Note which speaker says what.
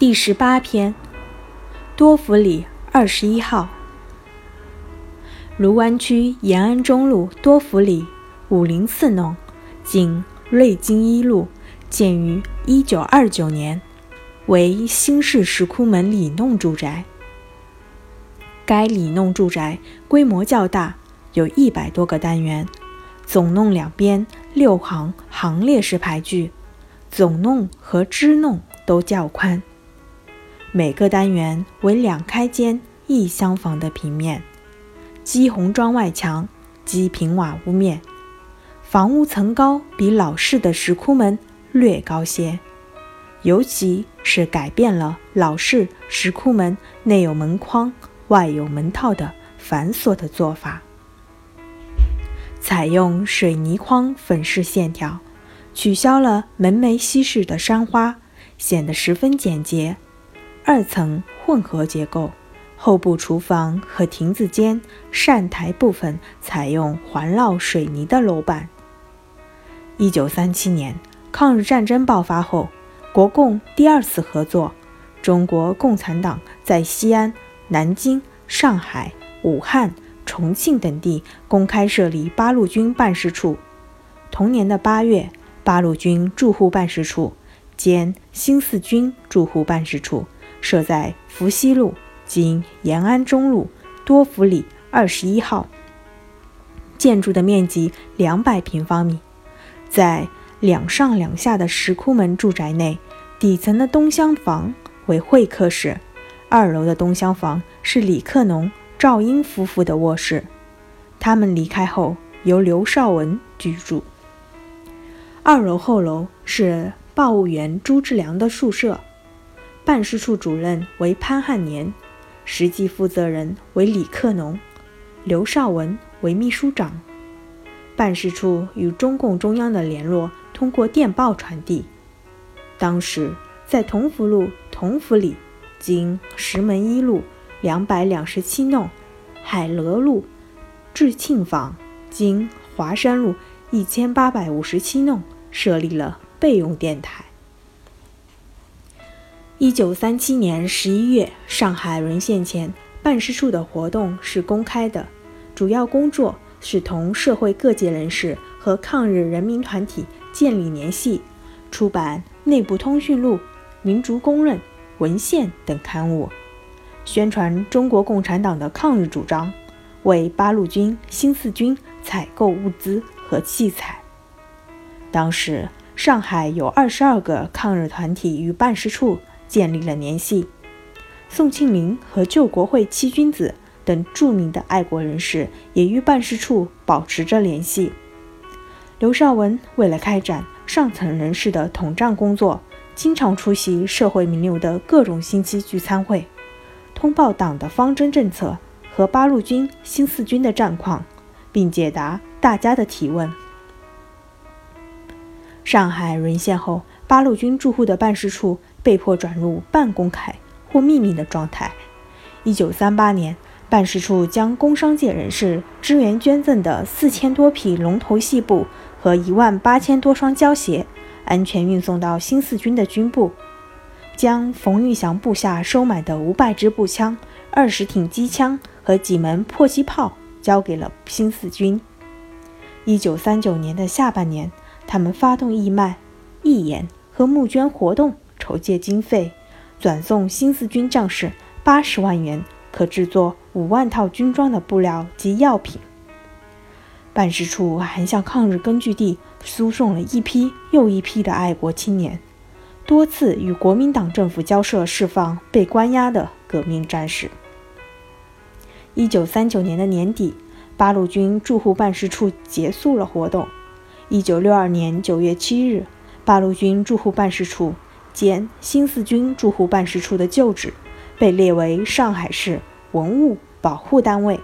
Speaker 1: 第十八篇，多福里二十一号，卢湾区延安中路多福里五零四弄，经瑞金一路，建于一九二九年，为新式石窟门里弄住宅。该里弄住宅规模较大，有一百多个单元，总弄两边六行行列式排序，总弄和支弄都较宽。每个单元为两开间一厢房的平面，基红砖外墙，基平瓦屋面。房屋层高比老式的石窟门略高些，尤其是改变了老式石窟门内有门框、外有门套的繁琐的做法，采用水泥框粉饰线条，取消了门楣西式的山花，显得十分简洁。二层混合结构，后部厨房和亭子间扇台部分采用环绕水泥的楼板。一九三七年，抗日战争爆发后，国共第二次合作，中国共产党在西安、南京、上海、武汉、重庆等地公开设立八路军办事处。同年的八月，八路军驻沪办事处兼新四军驻沪办事处。设在福西路（今延安中路）多福里二十一号。建筑的面积两百平方米，在两上两下的石窟门住宅内，底层的东厢房为会客室，二楼的东厢房是李克农、赵英夫妇的卧室。他们离开后，由刘少文居住。二楼后楼是报务员朱志良的宿舍。办事处主任为潘汉年，实际负责人为李克农，刘少文为秘书长。办事处与中共中央的联络通过电报传递。当时在同福路同福里，经石门一路两百两十七弄，海螺路至庆坊，经华山路一千八百五十七弄，设立了备用电台。一九三七年十一月，上海沦陷前，办事处的活动是公开的，主要工作是同社会各界人士和抗日人民团体建立联系，出版内部通讯录、民族公认文献等刊物，宣传中国共产党的抗日主张，为八路军、新四军采购物资和器材。当时，上海有二十二个抗日团体与办事处。建立了联系，宋庆龄和救国会七君子等著名的爱国人士也与办事处保持着联系。刘少文为了开展上层人士的统战工作，经常出席社会名流的各种星期聚餐会，通报党的方针政策和八路军、新四军的战况，并解答大家的提问。上海沦陷后，八路军驻沪的办事处。被迫转入半公开或秘密的状态。一九三八年，办事处将工商界人士支援捐赠的四千多匹龙头细布和一万八千多双胶鞋安全运送到新四军的军部，将冯玉祥部下收买的五百支步枪、二十挺机枪和几门迫击炮交给了新四军。一九三九年的下半年，他们发动义卖、义演和募捐活动。筹借经费，转送新四军将士八十万元，可制作五万套军装的布料及药品。办事处还向抗日根据地输送了一批又一批的爱国青年，多次与国民党政府交涉释放被关押的革命战士。一九三九年的年底，八路军驻沪办事处结束了活动。一九六二年九月七日，八路军驻沪办事处。兼新四军驻沪办事处的旧址被列为上海市文物保护单位。